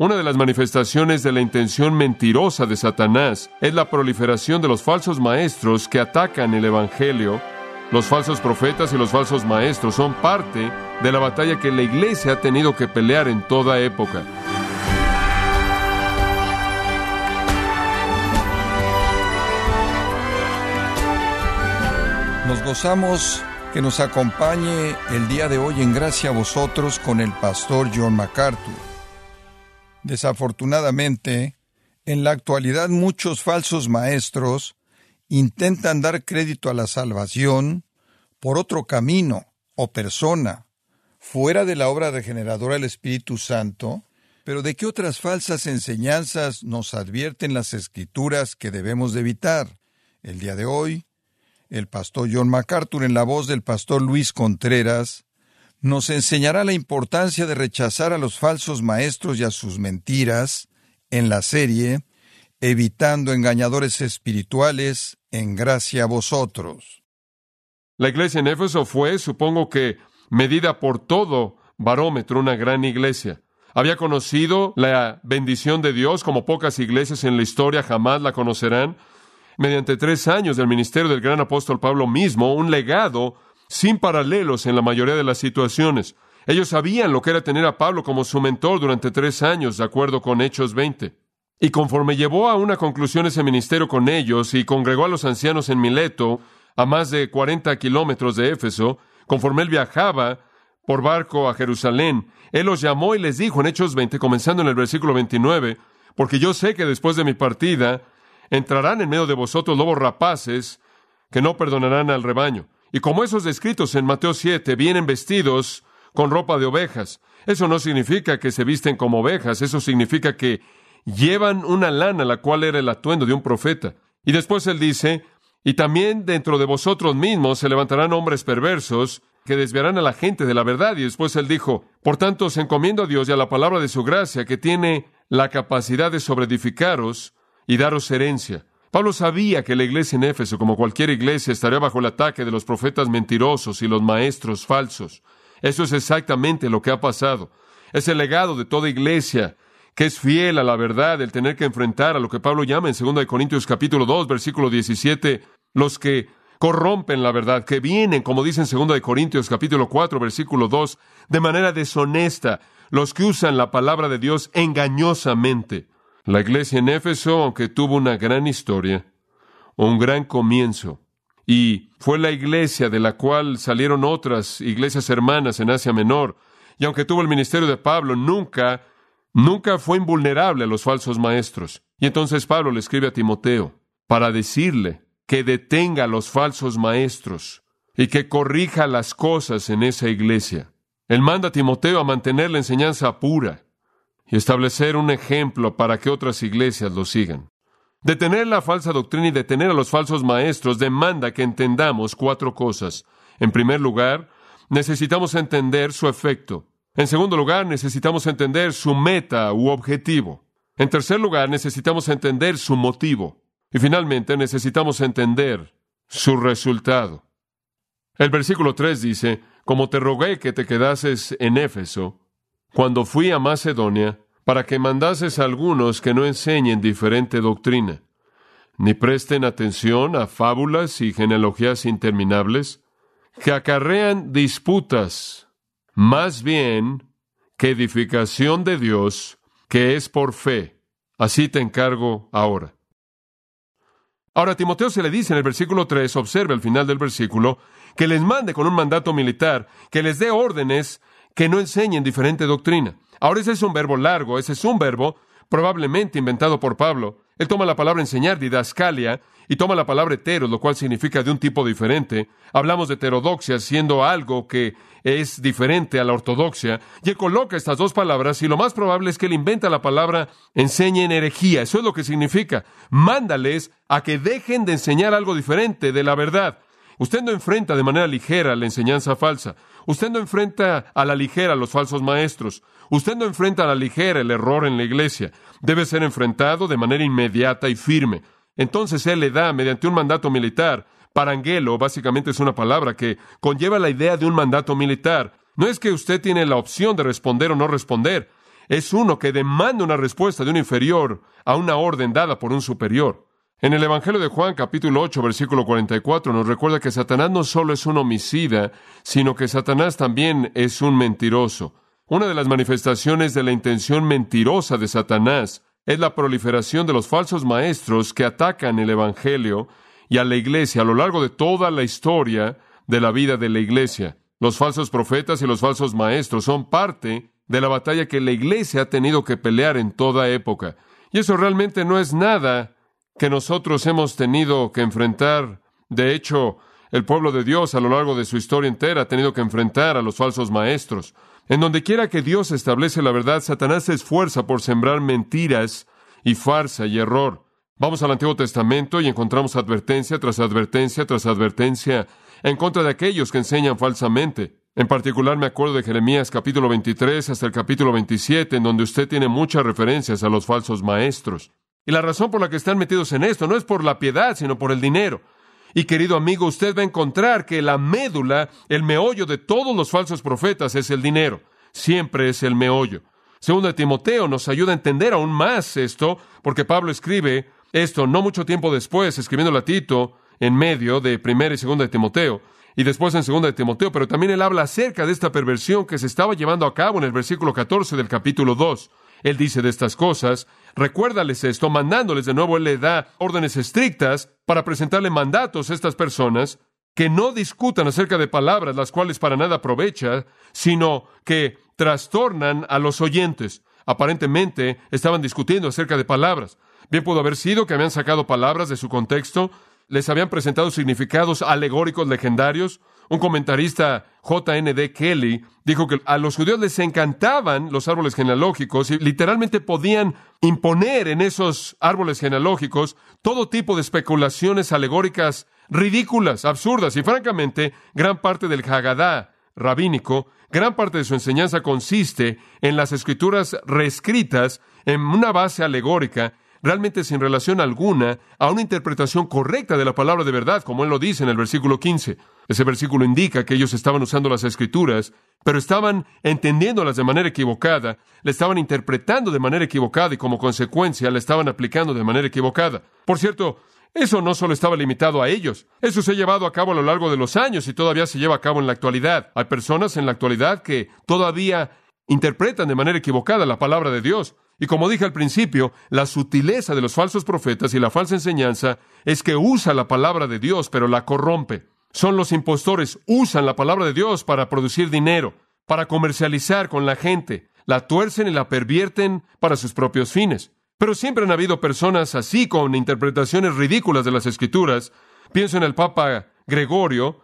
Una de las manifestaciones de la intención mentirosa de Satanás es la proliferación de los falsos maestros que atacan el Evangelio. Los falsos profetas y los falsos maestros son parte de la batalla que la iglesia ha tenido que pelear en toda época. Nos gozamos que nos acompañe el día de hoy en gracia a vosotros con el pastor John MacArthur. Desafortunadamente, en la actualidad muchos falsos maestros intentan dar crédito a la salvación por otro camino o persona, fuera de la obra regeneradora del Espíritu Santo, pero ¿de qué otras falsas enseñanzas nos advierten las escrituras que debemos de evitar? El día de hoy, el pastor John MacArthur en la voz del pastor Luis Contreras nos enseñará la importancia de rechazar a los falsos maestros y a sus mentiras en la serie Evitando engañadores espirituales en gracia a vosotros. La iglesia en Éfeso fue, supongo que, medida por todo barómetro, una gran iglesia. Había conocido la bendición de Dios como pocas iglesias en la historia jamás la conocerán. Mediante tres años del ministerio del gran apóstol Pablo mismo, un legado sin paralelos en la mayoría de las situaciones. Ellos sabían lo que era tener a Pablo como su mentor durante tres años, de acuerdo con Hechos 20. Y conforme llevó a una conclusión ese ministerio con ellos y congregó a los ancianos en Mileto, a más de 40 kilómetros de Éfeso, conforme él viajaba por barco a Jerusalén, él los llamó y les dijo en Hechos 20, comenzando en el versículo 29, porque yo sé que después de mi partida entrarán en medio de vosotros lobos rapaces que no perdonarán al rebaño. Y como esos descritos en Mateo 7 vienen vestidos con ropa de ovejas, eso no significa que se visten como ovejas, eso significa que llevan una lana, la cual era el atuendo de un profeta. Y después él dice, y también dentro de vosotros mismos se levantarán hombres perversos que desviarán a la gente de la verdad. Y después él dijo, por tanto os encomiendo a Dios y a la palabra de su gracia, que tiene la capacidad de sobreedificaros y daros herencia. Pablo sabía que la iglesia en Éfeso, como cualquier iglesia, estaría bajo el ataque de los profetas mentirosos y los maestros falsos. Eso es exactamente lo que ha pasado. Es el legado de toda iglesia que es fiel a la verdad, el tener que enfrentar a lo que Pablo llama en 2 Corintios capítulo 2, versículo 17, los que corrompen la verdad, que vienen, como dice en 2 Corintios capítulo 4, versículo 2, de manera deshonesta, los que usan la palabra de Dios engañosamente. La iglesia en Éfeso, aunque tuvo una gran historia, un gran comienzo, y fue la iglesia de la cual salieron otras iglesias hermanas en Asia Menor, y aunque tuvo el ministerio de Pablo, nunca, nunca fue invulnerable a los falsos maestros. Y entonces Pablo le escribe a Timoteo para decirle que detenga a los falsos maestros y que corrija las cosas en esa iglesia. Él manda a Timoteo a mantener la enseñanza pura, y establecer un ejemplo para que otras iglesias lo sigan. Detener la falsa doctrina y detener a los falsos maestros demanda que entendamos cuatro cosas. En primer lugar, necesitamos entender su efecto. En segundo lugar, necesitamos entender su meta u objetivo. En tercer lugar, necesitamos entender su motivo. Y finalmente, necesitamos entender su resultado. El versículo 3 dice, Como te rogué que te quedases en Éfeso, cuando fui a Macedonia para que mandases a algunos que no enseñen diferente doctrina, ni presten atención a fábulas y genealogías interminables, que acarrean disputas, más bien que edificación de Dios, que es por fe. Así te encargo ahora. Ahora, Timoteo se le dice en el versículo 3, observe al final del versículo, que les mande con un mandato militar, que les dé órdenes que no enseñen diferente doctrina. Ahora ese es un verbo largo, ese es un verbo probablemente inventado por Pablo. Él toma la palabra enseñar, didascalia, y toma la palabra heteros, lo cual significa de un tipo diferente. Hablamos de heterodoxia siendo algo que es diferente a la ortodoxia, y él coloca estas dos palabras, y lo más probable es que él inventa la palabra enseñen herejía. Eso es lo que significa. Mándales a que dejen de enseñar algo diferente de la verdad. Usted no enfrenta de manera ligera la enseñanza falsa. Usted no enfrenta a la ligera los falsos maestros. Usted no enfrenta a la ligera el error en la iglesia. Debe ser enfrentado de manera inmediata y firme. Entonces Él le da, mediante un mandato militar, parangelo, básicamente es una palabra que conlleva la idea de un mandato militar. No es que usted tiene la opción de responder o no responder. es uno que demanda una respuesta de un inferior a una orden dada por un superior. En el Evangelio de Juan capítulo 8 versículo 44 nos recuerda que Satanás no solo es un homicida, sino que Satanás también es un mentiroso. Una de las manifestaciones de la intención mentirosa de Satanás es la proliferación de los falsos maestros que atacan el Evangelio y a la iglesia a lo largo de toda la historia de la vida de la iglesia. Los falsos profetas y los falsos maestros son parte de la batalla que la iglesia ha tenido que pelear en toda época. Y eso realmente no es nada que nosotros hemos tenido que enfrentar. De hecho, el pueblo de Dios a lo largo de su historia entera ha tenido que enfrentar a los falsos maestros. En donde quiera que Dios establece la verdad, Satanás se esfuerza por sembrar mentiras y farsa y error. Vamos al Antiguo Testamento y encontramos advertencia tras advertencia tras advertencia en contra de aquellos que enseñan falsamente. En particular me acuerdo de Jeremías capítulo 23 hasta el capítulo 27, en donde usted tiene muchas referencias a los falsos maestros. Y la razón por la que están metidos en esto no es por la piedad, sino por el dinero. Y querido amigo, usted va a encontrar que la médula, el meollo de todos los falsos profetas es el dinero. Siempre es el meollo. Segundo de Timoteo nos ayuda a entender aún más esto, porque Pablo escribe esto no mucho tiempo después, escribiendo a Tito en medio de primera y segunda de Timoteo, y después en segunda de Timoteo, pero también él habla acerca de esta perversión que se estaba llevando a cabo en el versículo 14 del capítulo 2. Él dice de estas cosas, recuérdales esto, mandándoles de nuevo, Él le da órdenes estrictas para presentarle mandatos a estas personas que no discutan acerca de palabras las cuales para nada aprovechan, sino que trastornan a los oyentes. Aparentemente estaban discutiendo acerca de palabras. Bien pudo haber sido que habían sacado palabras de su contexto, les habían presentado significados alegóricos legendarios, un comentarista, J.N.D. Kelly, dijo que a los judíos les encantaban los árboles genealógicos y literalmente podían imponer en esos árboles genealógicos todo tipo de especulaciones alegóricas ridículas, absurdas y francamente gran parte del Haggadah rabínico, gran parte de su enseñanza consiste en las escrituras reescritas en una base alegórica realmente sin relación alguna a una interpretación correcta de la palabra de verdad, como él lo dice en el versículo 15. Ese versículo indica que ellos estaban usando las escrituras, pero estaban entendiéndolas de manera equivocada, le estaban interpretando de manera equivocada y como consecuencia le estaban aplicando de manera equivocada. Por cierto, eso no solo estaba limitado a ellos, eso se ha llevado a cabo a lo largo de los años y todavía se lleva a cabo en la actualidad. Hay personas en la actualidad que todavía interpretan de manera equivocada la palabra de Dios. Y como dije al principio, la sutileza de los falsos profetas y la falsa enseñanza es que usa la palabra de Dios, pero la corrompe. Son los impostores, usan la palabra de Dios para producir dinero, para comercializar con la gente, la tuercen y la pervierten para sus propios fines. Pero siempre han habido personas así con interpretaciones ridículas de las escrituras. Pienso en el Papa Gregorio,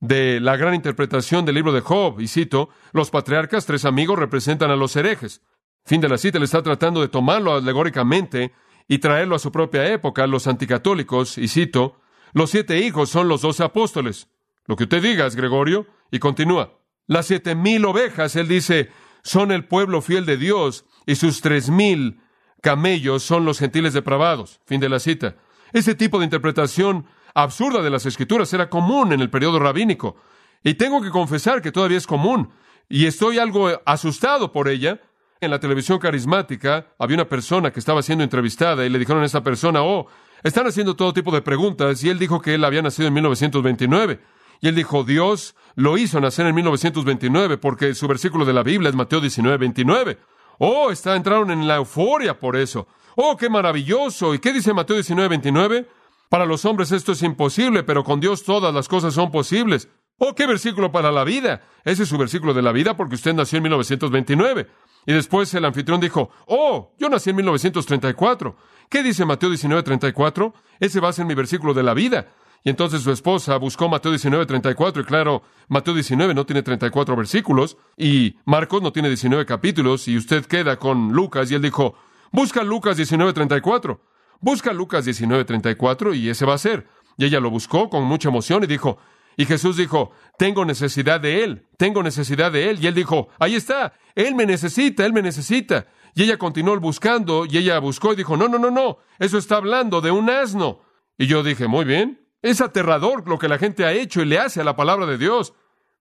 de la gran interpretación del libro de Job, y cito, los patriarcas, tres amigos, representan a los herejes. Fin de la cita, le está tratando de tomarlo alegóricamente y traerlo a su propia época, los anticatólicos, y cito, los siete hijos son los doce apóstoles. Lo que usted diga es Gregorio, y continúa. Las siete mil ovejas, él dice, son el pueblo fiel de Dios, y sus tres mil camellos son los gentiles depravados. Fin de la cita. Ese tipo de interpretación absurda de las escrituras era común en el periodo rabínico. Y tengo que confesar que todavía es común. Y estoy algo asustado por ella, en la televisión carismática había una persona que estaba siendo entrevistada y le dijeron a esa persona, oh, están haciendo todo tipo de preguntas y él dijo que él había nacido en 1929. Y él dijo, Dios lo hizo nacer en 1929 porque su versículo de la Biblia es Mateo 19, 29. Oh, está, entraron en la euforia por eso. Oh, qué maravilloso. ¿Y qué dice Mateo 19, 29? Para los hombres esto es imposible, pero con Dios todas las cosas son posibles. Oh, qué versículo para la vida. Ese es su versículo de la vida porque usted nació en 1929. Y después el anfitrión dijo, oh, yo nací en 1934. ¿Qué dice Mateo 19:34? Ese va a ser mi versículo de la vida. Y entonces su esposa buscó Mateo 19:34 y claro, Mateo 19 no tiene 34 versículos y Marcos no tiene 19 capítulos y usted queda con Lucas y él dijo, busca Lucas 19:34. Busca Lucas 19:34 y ese va a ser. Y ella lo buscó con mucha emoción y dijo, y Jesús dijo, tengo necesidad de Él, tengo necesidad de Él. Y Él dijo, ahí está, Él me necesita, Él me necesita. Y ella continuó buscando y ella buscó y dijo, no, no, no, no, eso está hablando de un asno. Y yo dije, muy bien, es aterrador lo que la gente ha hecho y le hace a la palabra de Dios.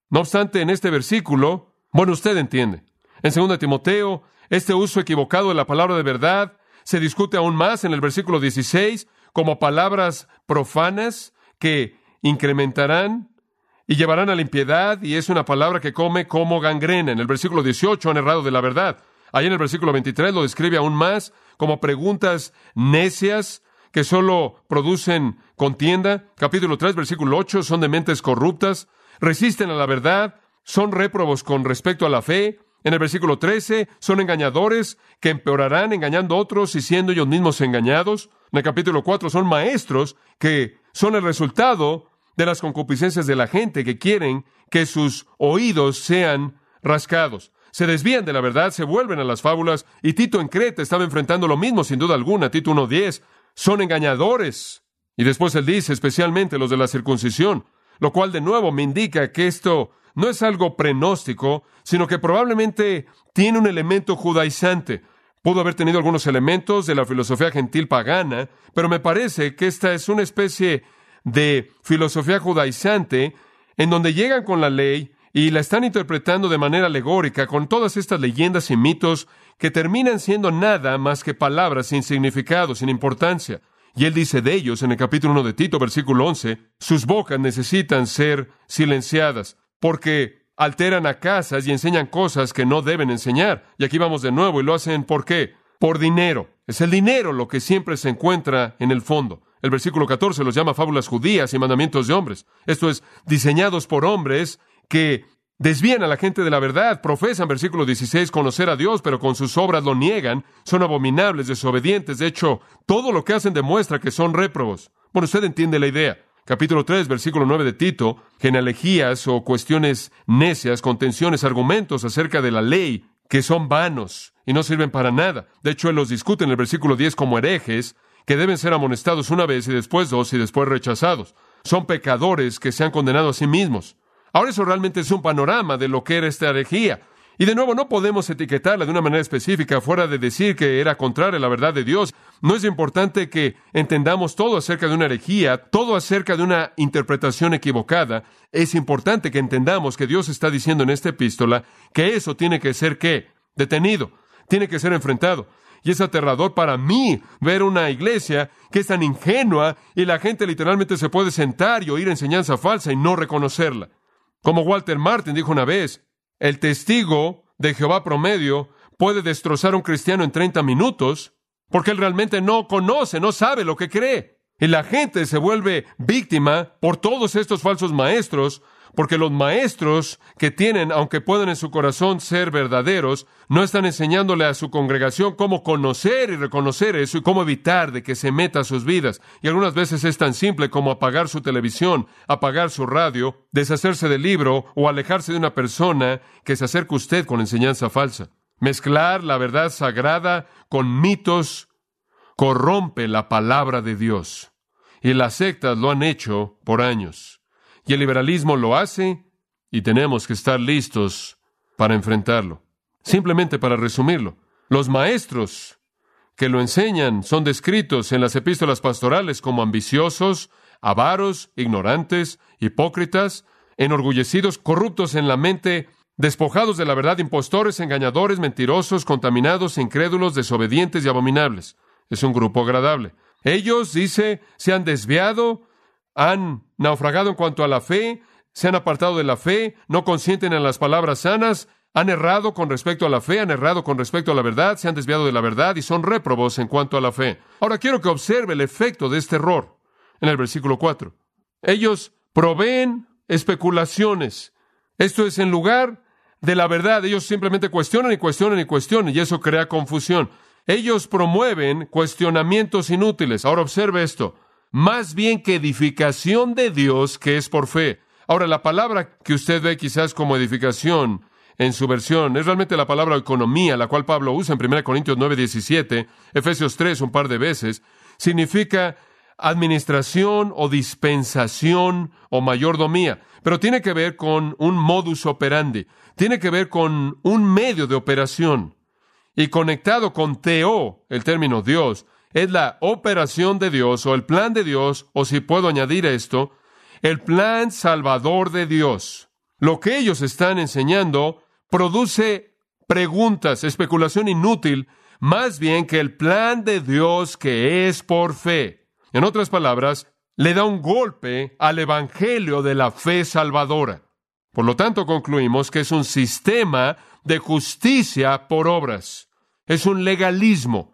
No obstante, en este versículo, bueno, usted entiende. En 2 Timoteo, Este uso equivocado de la palabra de verdad se discute aún más en el versículo 16 como palabras profanas que incrementarán y llevarán a la impiedad, y es una palabra que come como gangrena. En el versículo 18 han errado de la verdad. Ahí en el versículo 23 lo describe aún más como preguntas necias que solo producen contienda. Capítulo 3, versículo 8, son de mentes corruptas, resisten a la verdad, son réprobos con respecto a la fe. En el versículo 13, son engañadores que empeorarán engañando a otros y siendo ellos mismos engañados. En el capítulo 4 son maestros que son el resultado de las concupiscencias de la gente que quieren que sus oídos sean rascados. Se desvían de la verdad, se vuelven a las fábulas, y Tito en Creta estaba enfrentando lo mismo, sin duda alguna. Tito 1.10, son engañadores. Y después él dice, especialmente los de la circuncisión, lo cual de nuevo me indica que esto no es algo prenóstico, sino que probablemente tiene un elemento judaizante. Pudo haber tenido algunos elementos de la filosofía gentil pagana, pero me parece que esta es una especie de filosofía judaizante en donde llegan con la ley y la están interpretando de manera alegórica con todas estas leyendas y mitos que terminan siendo nada más que palabras sin significado, sin importancia. Y él dice de ellos en el capítulo 1 de Tito, versículo 11, sus bocas necesitan ser silenciadas, porque alteran a casas y enseñan cosas que no deben enseñar. Y aquí vamos de nuevo y lo hacen ¿por qué? Por dinero. Es el dinero lo que siempre se encuentra en el fondo. El versículo 14 los llama fábulas judías y mandamientos de hombres. Esto es, diseñados por hombres que desvían a la gente de la verdad, profesan, versículo 16, conocer a Dios, pero con sus obras lo niegan, son abominables, desobedientes. De hecho, todo lo que hacen demuestra que son réprobos. Bueno, usted entiende la idea. Capítulo 3, versículo 9 de Tito, genealogías o cuestiones necias, contenciones, argumentos acerca de la ley que son vanos y no sirven para nada. De hecho, él los discute en el versículo 10 como herejes, que deben ser amonestados una vez y después dos y después rechazados. Son pecadores que se han condenado a sí mismos. Ahora eso realmente es un panorama de lo que era esta herejía. Y de nuevo, no podemos etiquetarla de una manera específica fuera de decir que era contraria a la verdad de Dios. No es importante que entendamos todo acerca de una herejía, todo acerca de una interpretación equivocada. Es importante que entendamos que Dios está diciendo en esta epístola que eso tiene que ser qué? Detenido, tiene que ser enfrentado. Y es aterrador para mí ver una iglesia que es tan ingenua y la gente literalmente se puede sentar y oír enseñanza falsa y no reconocerla. Como Walter Martin dijo una vez, el testigo de Jehová promedio puede destrozar a un cristiano en 30 minutos porque él realmente no conoce, no sabe lo que cree. Y la gente se vuelve víctima por todos estos falsos maestros porque los maestros que tienen, aunque puedan en su corazón ser verdaderos, no están enseñándole a su congregación cómo conocer y reconocer eso y cómo evitar de que se meta a sus vidas. Y algunas veces es tan simple como apagar su televisión, apagar su radio, deshacerse del libro o alejarse de una persona que se acerque a usted con enseñanza falsa. Mezclar la verdad sagrada con mitos corrompe la palabra de Dios. Y las sectas lo han hecho por años. Y el liberalismo lo hace y tenemos que estar listos para enfrentarlo. Simplemente para resumirlo, los maestros que lo enseñan son descritos en las epístolas pastorales como ambiciosos, avaros, ignorantes, hipócritas, enorgullecidos, corruptos en la mente, despojados de la verdad, impostores, engañadores, mentirosos, contaminados, incrédulos, desobedientes y abominables. Es un grupo agradable. Ellos, dice, se han desviado, han naufragado en cuanto a la fe, se han apartado de la fe, no consienten en las palabras sanas, han errado con respecto a la fe, han errado con respecto a la verdad, se han desviado de la verdad y son réprobos en cuanto a la fe. Ahora quiero que observe el efecto de este error en el versículo 4. Ellos proveen especulaciones. Esto es en lugar de la verdad. Ellos simplemente cuestionan y cuestionan y cuestionan y eso crea confusión. Ellos promueven cuestionamientos inútiles. Ahora observe esto más bien que edificación de Dios que es por fe. Ahora, la palabra que usted ve quizás como edificación en su versión es realmente la palabra economía, la cual Pablo usa en 1 Corintios 9, 17, Efesios 3 un par de veces, significa administración o dispensación o mayordomía, pero tiene que ver con un modus operandi, tiene que ver con un medio de operación. Y conectado con teo, el término Dios, es la operación de Dios o el plan de Dios, o si puedo añadir esto, el plan salvador de Dios. Lo que ellos están enseñando produce preguntas, especulación inútil, más bien que el plan de Dios que es por fe. En otras palabras, le da un golpe al Evangelio de la fe salvadora. Por lo tanto, concluimos que es un sistema de justicia por obras. Es un legalismo,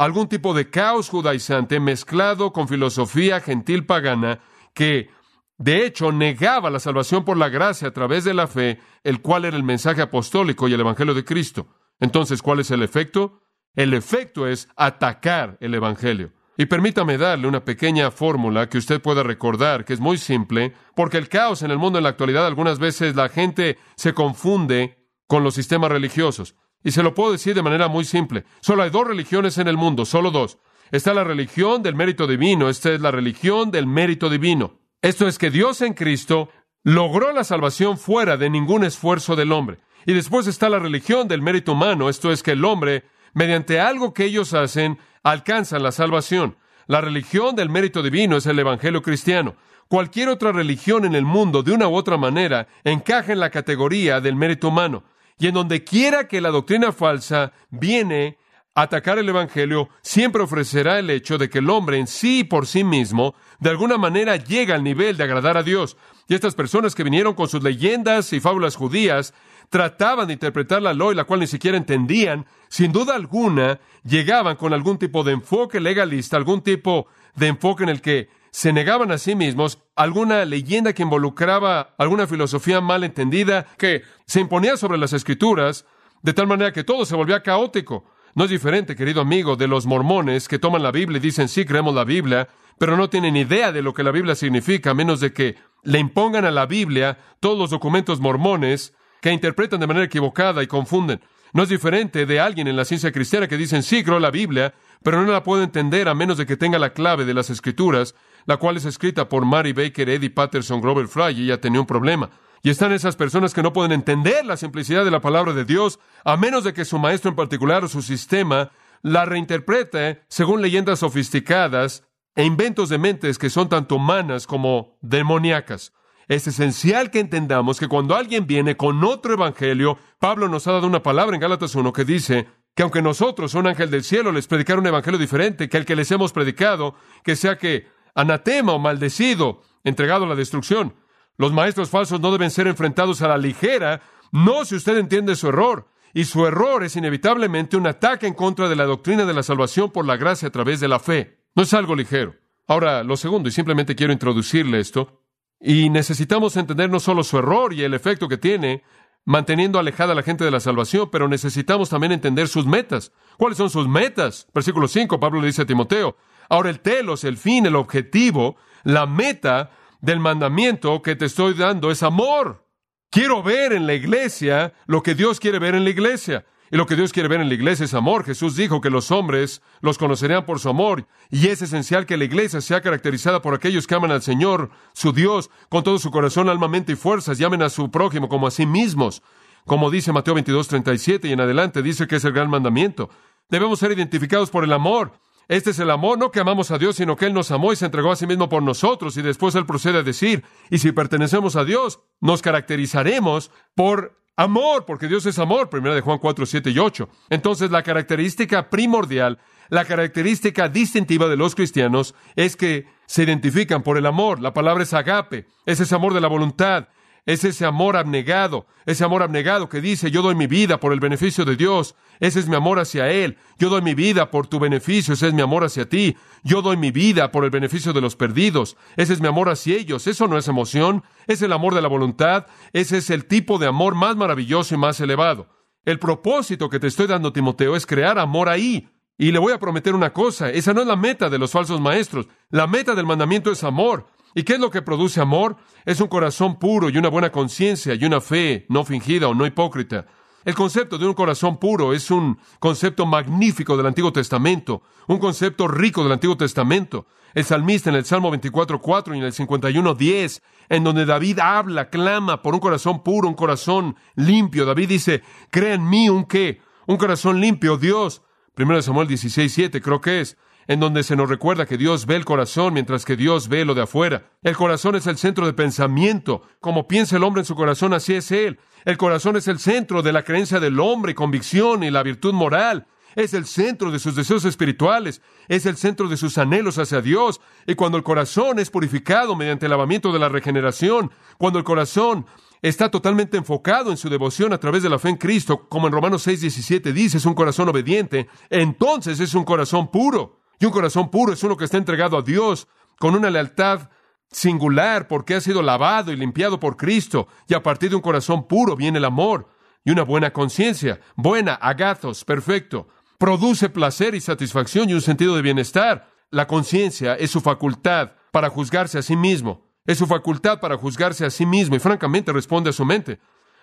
algún tipo de caos judaizante mezclado con filosofía gentil pagana que, de hecho, negaba la salvación por la gracia a través de la fe, el cual era el mensaje apostólico y el Evangelio de Cristo. Entonces, ¿cuál es el efecto? El efecto es atacar el Evangelio. Y permítame darle una pequeña fórmula que usted pueda recordar, que es muy simple, porque el caos en el mundo en la actualidad algunas veces la gente se confunde con los sistemas religiosos. Y se lo puedo decir de manera muy simple. Solo hay dos religiones en el mundo, solo dos. Está la religión del mérito divino, esta es la religión del mérito divino. Esto es que Dios en Cristo logró la salvación fuera de ningún esfuerzo del hombre. Y después está la religión del mérito humano, esto es que el hombre, mediante algo que ellos hacen, alcanzan la salvación. La religión del mérito divino es el Evangelio cristiano. Cualquier otra religión en el mundo, de una u otra manera, encaja en la categoría del mérito humano. Y en donde quiera que la doctrina falsa viene a atacar el Evangelio, siempre ofrecerá el hecho de que el hombre en sí por sí mismo, de alguna manera, llega al nivel de agradar a Dios. Y estas personas que vinieron con sus leyendas y fábulas judías, trataban de interpretar la ley, la cual ni siquiera entendían, sin duda alguna llegaban con algún tipo de enfoque legalista, algún tipo de enfoque en el que se negaban a sí mismos, alguna leyenda que involucraba alguna filosofía mal entendida que se imponía sobre las escrituras, de tal manera que todo se volvía caótico. No es diferente, querido amigo, de los mormones que toman la Biblia y dicen sí, creemos la Biblia, pero no tienen idea de lo que la Biblia significa, a menos de que le impongan a la Biblia todos los documentos mormones que interpretan de manera equivocada y confunden. No es diferente de alguien en la ciencia cristiana que dicen, sí, creo la Biblia, pero no la puedo entender a menos de que tenga la clave de las escrituras, la cual es escrita por Mary Baker, Eddie Patterson, Grover Fry, y ella tenía un problema. Y están esas personas que no pueden entender la simplicidad de la palabra de Dios, a menos de que su maestro en particular o su sistema la reinterprete según leyendas sofisticadas e inventos de mentes que son tanto humanas como demoníacas. Es esencial que entendamos que cuando alguien viene con otro evangelio, Pablo nos ha dado una palabra en Gálatas 1 que dice que aunque nosotros, un ángel del cielo, les predicara un evangelio diferente que el que les hemos predicado, que sea que anatema o maldecido, entregado a la destrucción. Los maestros falsos no deben ser enfrentados a la ligera, no si usted entiende su error. Y su error es inevitablemente un ataque en contra de la doctrina de la salvación por la gracia a través de la fe. No es algo ligero. Ahora, lo segundo, y simplemente quiero introducirle esto, y necesitamos entender no solo su error y el efecto que tiene, manteniendo alejada a la gente de la salvación, pero necesitamos también entender sus metas. ¿Cuáles son sus metas? Versículo 5, Pablo le dice a Timoteo. Ahora el telos, el fin, el objetivo, la meta del mandamiento que te estoy dando es amor. Quiero ver en la iglesia lo que Dios quiere ver en la iglesia. Y lo que Dios quiere ver en la iglesia es amor. Jesús dijo que los hombres los conocerían por su amor. Y es esencial que la iglesia sea caracterizada por aquellos que aman al Señor, su Dios, con todo su corazón, alma, mente y fuerzas, y amen a su prójimo como a sí mismos. Como dice Mateo 22, 37 y en adelante, dice que es el gran mandamiento. Debemos ser identificados por el amor. Este es el amor, no que amamos a Dios, sino que Él nos amó y se entregó a sí mismo por nosotros. Y después Él procede a decir, y si pertenecemos a Dios, nos caracterizaremos por Amor, porque Dios es amor, primera de Juan 4, 7 y 8. Entonces, la característica primordial, la característica distintiva de los cristianos es que se identifican por el amor. La palabra es agape, es ese amor de la voluntad, es ese amor abnegado, ese amor abnegado que dice, yo doy mi vida por el beneficio de Dios, ese es mi amor hacia Él, yo doy mi vida por tu beneficio, ese es mi amor hacia ti, yo doy mi vida por el beneficio de los perdidos, ese es mi amor hacia ellos, eso no es emoción, es el amor de la voluntad, ese es el tipo de amor más maravilloso y más elevado. El propósito que te estoy dando, Timoteo, es crear amor ahí. Y le voy a prometer una cosa, esa no es la meta de los falsos maestros, la meta del mandamiento es amor. ¿Y qué es lo que produce amor? Es un corazón puro y una buena conciencia y una fe no fingida o no hipócrita. El concepto de un corazón puro es un concepto magnífico del Antiguo Testamento, un concepto rico del Antiguo Testamento. El salmista en el Salmo 24.4 y en el 51.10, en donde David habla, clama por un corazón puro, un corazón limpio. David dice, crea en mí un qué, un corazón limpio, Dios. Primero Samuel 16.7 creo que es en donde se nos recuerda que Dios ve el corazón mientras que Dios ve lo de afuera. El corazón es el centro de pensamiento. Como piensa el hombre en su corazón, así es él. El corazón es el centro de la creencia del hombre, convicción y la virtud moral. Es el centro de sus deseos espirituales, es el centro de sus anhelos hacia Dios. Y cuando el corazón es purificado mediante el lavamiento de la regeneración, cuando el corazón está totalmente enfocado en su devoción a través de la fe en Cristo, como en Romanos 6, 17 dice, es un corazón obediente, entonces es un corazón puro. Y un corazón puro es uno que está entregado a Dios con una lealtad singular porque ha sido lavado y limpiado por Cristo. Y a partir de un corazón puro viene el amor y una buena conciencia, buena, agatos, perfecto produce placer y satisfacción y un sentido de bienestar. La conciencia es su facultad para juzgarse a sí mismo. Es su facultad para juzgarse a sí mismo y francamente responde a su mente.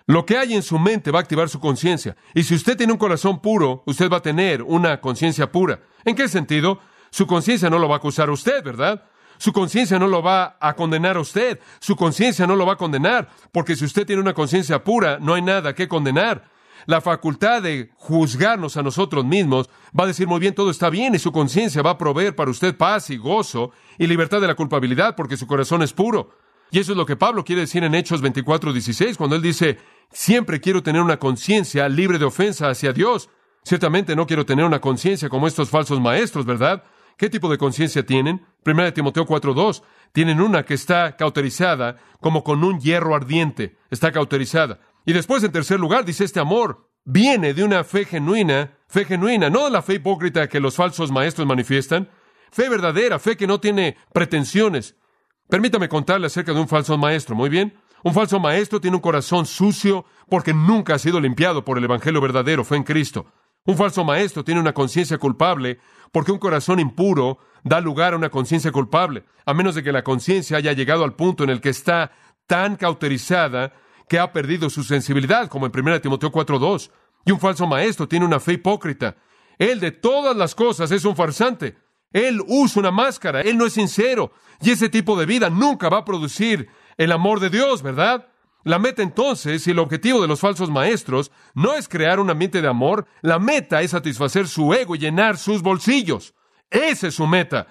Lo que hay en su mente va a activar su conciencia. Y si usted tiene un corazón puro, usted va a tener una conciencia pura. ¿En qué sentido? Su conciencia no lo va a acusar a usted, ¿verdad? Su conciencia no lo va a condenar a usted. Su conciencia no lo va a condenar. Porque si usted tiene una conciencia pura, no hay nada que condenar la facultad de juzgarnos a nosotros mismos, va a decir muy bien, todo está bien y su conciencia va a proveer para usted paz y gozo y libertad de la culpabilidad porque su corazón es puro. Y eso es lo que Pablo quiere decir en Hechos 24, 16, cuando él dice, siempre quiero tener una conciencia libre de ofensa hacia Dios. Ciertamente no quiero tener una conciencia como estos falsos maestros, ¿verdad? ¿Qué tipo de conciencia tienen? Primera de Timoteo 4.2. Tienen una que está cauterizada como con un hierro ardiente. Está cauterizada. Y después, en tercer lugar, dice este amor viene de una fe genuina, fe genuina, no de la fe hipócrita que los falsos maestros manifiestan, fe verdadera, fe que no tiene pretensiones. Permítame contarle acerca de un falso maestro, muy bien. Un falso maestro tiene un corazón sucio porque nunca ha sido limpiado por el Evangelio verdadero, fe en Cristo. Un falso maestro tiene una conciencia culpable porque un corazón impuro da lugar a una conciencia culpable, a menos de que la conciencia haya llegado al punto en el que está tan cauterizada que ha perdido su sensibilidad, como en 1 Timoteo 4.2. Y un falso maestro tiene una fe hipócrita. Él de todas las cosas es un farsante. Él usa una máscara, él no es sincero. Y ese tipo de vida nunca va a producir el amor de Dios, ¿verdad? La meta entonces y el objetivo de los falsos maestros no es crear un ambiente de amor, la meta es satisfacer su ego y llenar sus bolsillos. Esa es su meta.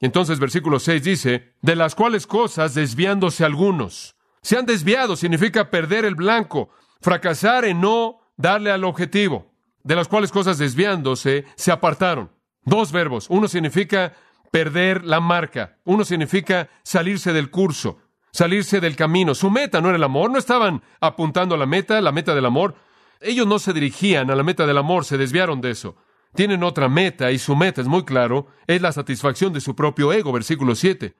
Entonces versículo 6 dice, de las cuales cosas desviándose algunos. Se han desviado, significa perder el blanco, fracasar en no darle al objetivo, de las cuales cosas desviándose se apartaron. Dos verbos. Uno significa perder la marca, uno significa salirse del curso, salirse del camino. Su meta no era el amor, no estaban apuntando a la meta, la meta del amor. Ellos no se dirigían a la meta del amor, se desviaron de eso. Tienen otra meta y su meta es muy claro, es la satisfacción de su propio ego, versículo 7.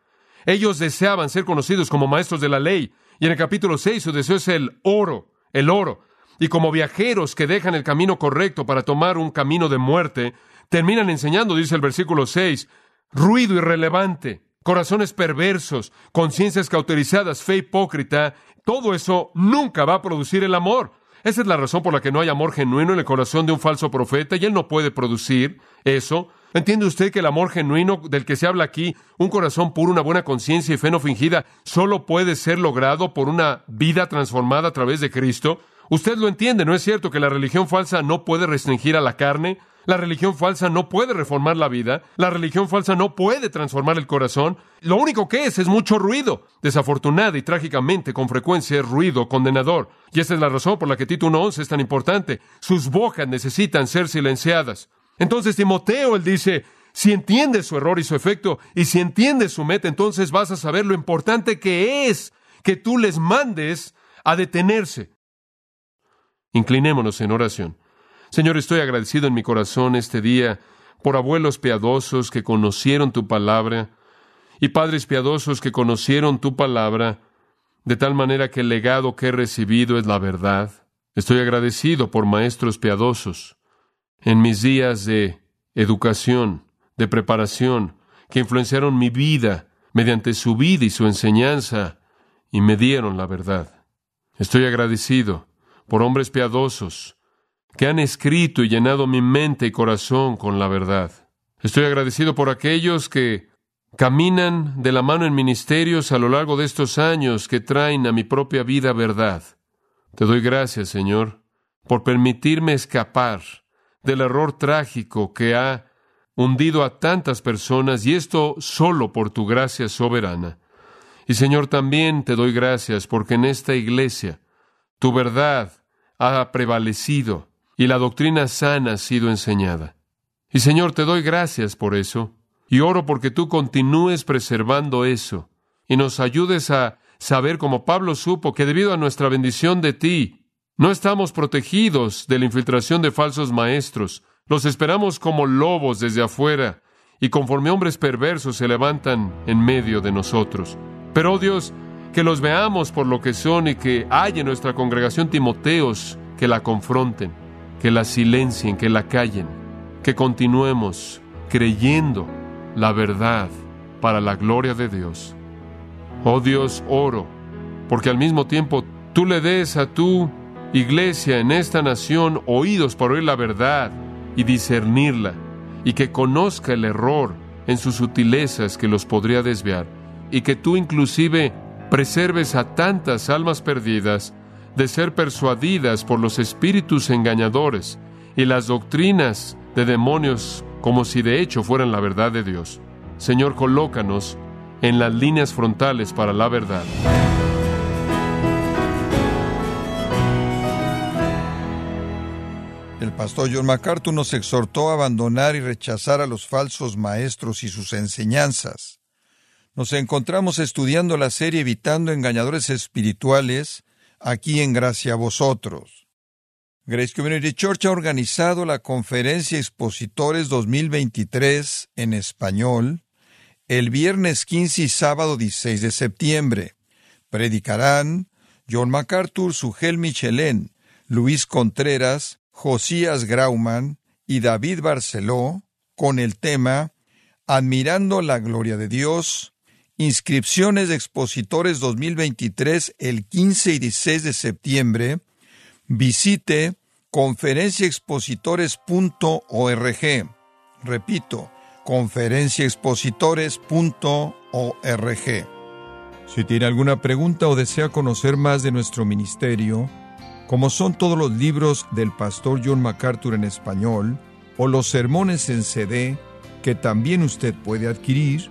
Ellos deseaban ser conocidos como maestros de la ley, y en el capítulo 6 su deseo es el oro, el oro. Y como viajeros que dejan el camino correcto para tomar un camino de muerte, terminan enseñando, dice el versículo 6, ruido irrelevante, corazones perversos, conciencias cauterizadas, fe hipócrita, todo eso nunca va a producir el amor. Esa es la razón por la que no hay amor genuino en el corazón de un falso profeta y él no puede producir eso. ¿Entiende usted que el amor genuino del que se habla aquí, un corazón puro, una buena conciencia y fe no fingida, solo puede ser logrado por una vida transformada a través de Cristo? Usted lo entiende, ¿no es cierto que la religión falsa no puede restringir a la carne? La religión falsa no puede reformar la vida. La religión falsa no puede transformar el corazón. Lo único que es es mucho ruido. Desafortunada y trágicamente, con frecuencia es ruido condenador. Y esa es la razón por la que Tito 1.11 es tan importante. Sus bocas necesitan ser silenciadas. Entonces Timoteo, él dice, si entiendes su error y su efecto, y si entiendes su meta, entonces vas a saber lo importante que es que tú les mandes a detenerse. Inclinémonos en oración. Señor, estoy agradecido en mi corazón este día por abuelos piadosos que conocieron tu palabra y padres piadosos que conocieron tu palabra, de tal manera que el legado que he recibido es la verdad. Estoy agradecido por maestros piadosos en mis días de educación, de preparación, que influenciaron mi vida mediante su vida y su enseñanza y me dieron la verdad. Estoy agradecido por hombres piadosos que han escrito y llenado mi mente y corazón con la verdad. Estoy agradecido por aquellos que caminan de la mano en ministerios a lo largo de estos años que traen a mi propia vida verdad. Te doy gracias, Señor, por permitirme escapar del error trágico que ha hundido a tantas personas y esto solo por tu gracia soberana. Y Señor, también te doy gracias porque en esta iglesia Tu verdad ha prevalecido y la doctrina sana ha sido enseñada. Y Señor, te doy gracias por eso. Y oro porque tú continúes preservando eso y nos ayudes a saber, como Pablo supo, que debido a nuestra bendición de ti, no estamos protegidos de la infiltración de falsos maestros. Los esperamos como lobos desde afuera y conforme hombres perversos se levantan en medio de nosotros. Pero, oh Dios, que los veamos por lo que son y que haya en nuestra congregación Timoteos que la confronten, que la silencien, que la callen, que continuemos creyendo la verdad para la gloria de Dios. Oh Dios, oro, porque al mismo tiempo tú le des a tu iglesia en esta nación oídos para oír la verdad y discernirla, y que conozca el error en sus sutilezas que los podría desviar, y que tú inclusive preserves a tantas almas perdidas de ser persuadidas por los espíritus engañadores y las doctrinas de demonios como si de hecho fueran la verdad de Dios. Señor, colócanos en las líneas frontales para la verdad. El pastor John MacArthur nos exhortó a abandonar y rechazar a los falsos maestros y sus enseñanzas. Nos encontramos estudiando la serie Evitando Engañadores Espirituales aquí en Gracia a Vosotros. Grace Community Church ha organizado la Conferencia Expositores 2023 en español el viernes 15 y sábado 16 de septiembre. Predicarán John MacArthur, Sugel Michelén, Luis Contreras, Josías Grauman y David Barceló con el tema Admirando la Gloria de Dios, inscripciones de expositores 2023 el 15 y 16 de septiembre, visite conferenciaexpositores.org. Repito, conferenciaexpositores.org. Si tiene alguna pregunta o desea conocer más de nuestro ministerio, como son todos los libros del pastor John MacArthur en español, o los sermones en CD que también usted puede adquirir,